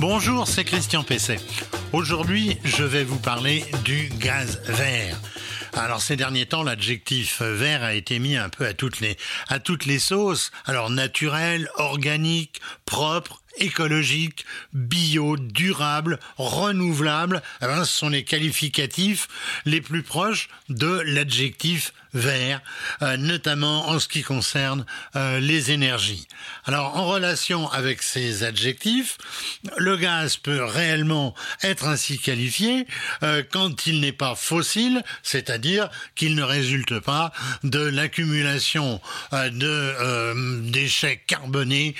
Bonjour, c'est Christian Pesset. Aujourd'hui, je vais vous parler du gaz vert. Alors ces derniers temps, l'adjectif vert a été mis un peu à toutes les à toutes les sauces. Alors naturel, organique, propre, écologique, bio, durable, renouvelable, eh ben, ce sont les qualificatifs les plus proches de l'adjectif vert, euh, notamment en ce qui concerne euh, les énergies. Alors en relation avec ces adjectifs, le gaz peut réellement être ainsi qualifié euh, quand il n'est pas fossile, c'est-à-dire qu'il ne résulte pas de l'accumulation de déchets carbonés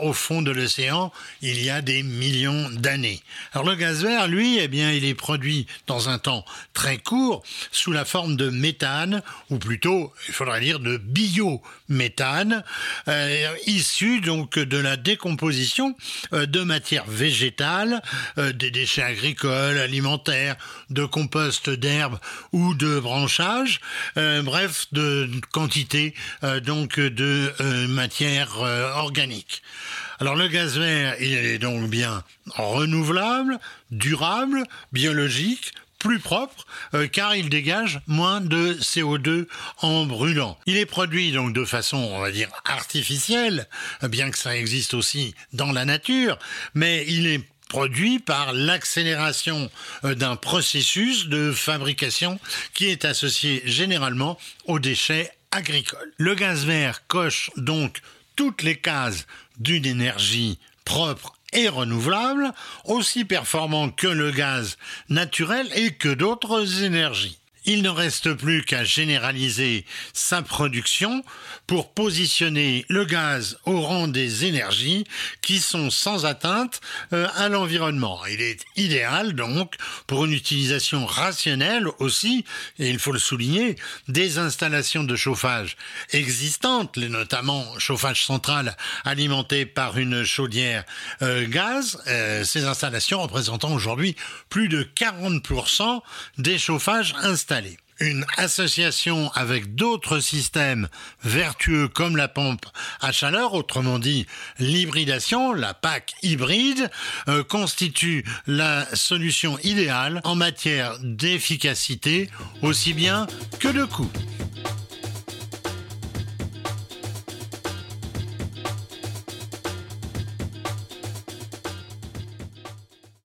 au fond de l'océan il y a des millions d'années. Alors le gaz vert, lui, eh bien, il est produit dans un temps très court sous la forme de méthane ou plutôt, il faudrait dire, de biométhane, euh, issu donc de la décomposition euh, de matières végétales, euh, des déchets agricoles, alimentaires, de compost d'herbes ou de branchage, bref, de quantité donc de matières organiques. Alors le gaz vert, il est donc bien renouvelable, durable, biologique, plus propre euh, car il dégage moins de CO2 en brûlant. Il est produit donc de façon, on va dire, artificielle, bien que ça existe aussi dans la nature, mais il est produit par l'accélération euh, d'un processus de fabrication qui est associé généralement aux déchets agricoles. Le gaz vert coche donc toutes les cases d'une énergie propre et renouvelable, aussi performant que le gaz naturel et que d'autres énergies. Il ne reste plus qu'à généraliser sa production pour positionner le gaz au rang des énergies qui sont sans atteinte euh, à l'environnement. Il est idéal donc pour une utilisation rationnelle aussi, et il faut le souligner, des installations de chauffage existantes, notamment chauffage central alimenté par une chaudière euh, gaz, euh, ces installations représentant aujourd'hui plus de 40% des chauffages installés une association avec d'autres systèmes vertueux comme la pompe à chaleur, autrement dit l'hybridation, la PAC hybride, euh, constitue la solution idéale en matière d'efficacité aussi bien que de coût.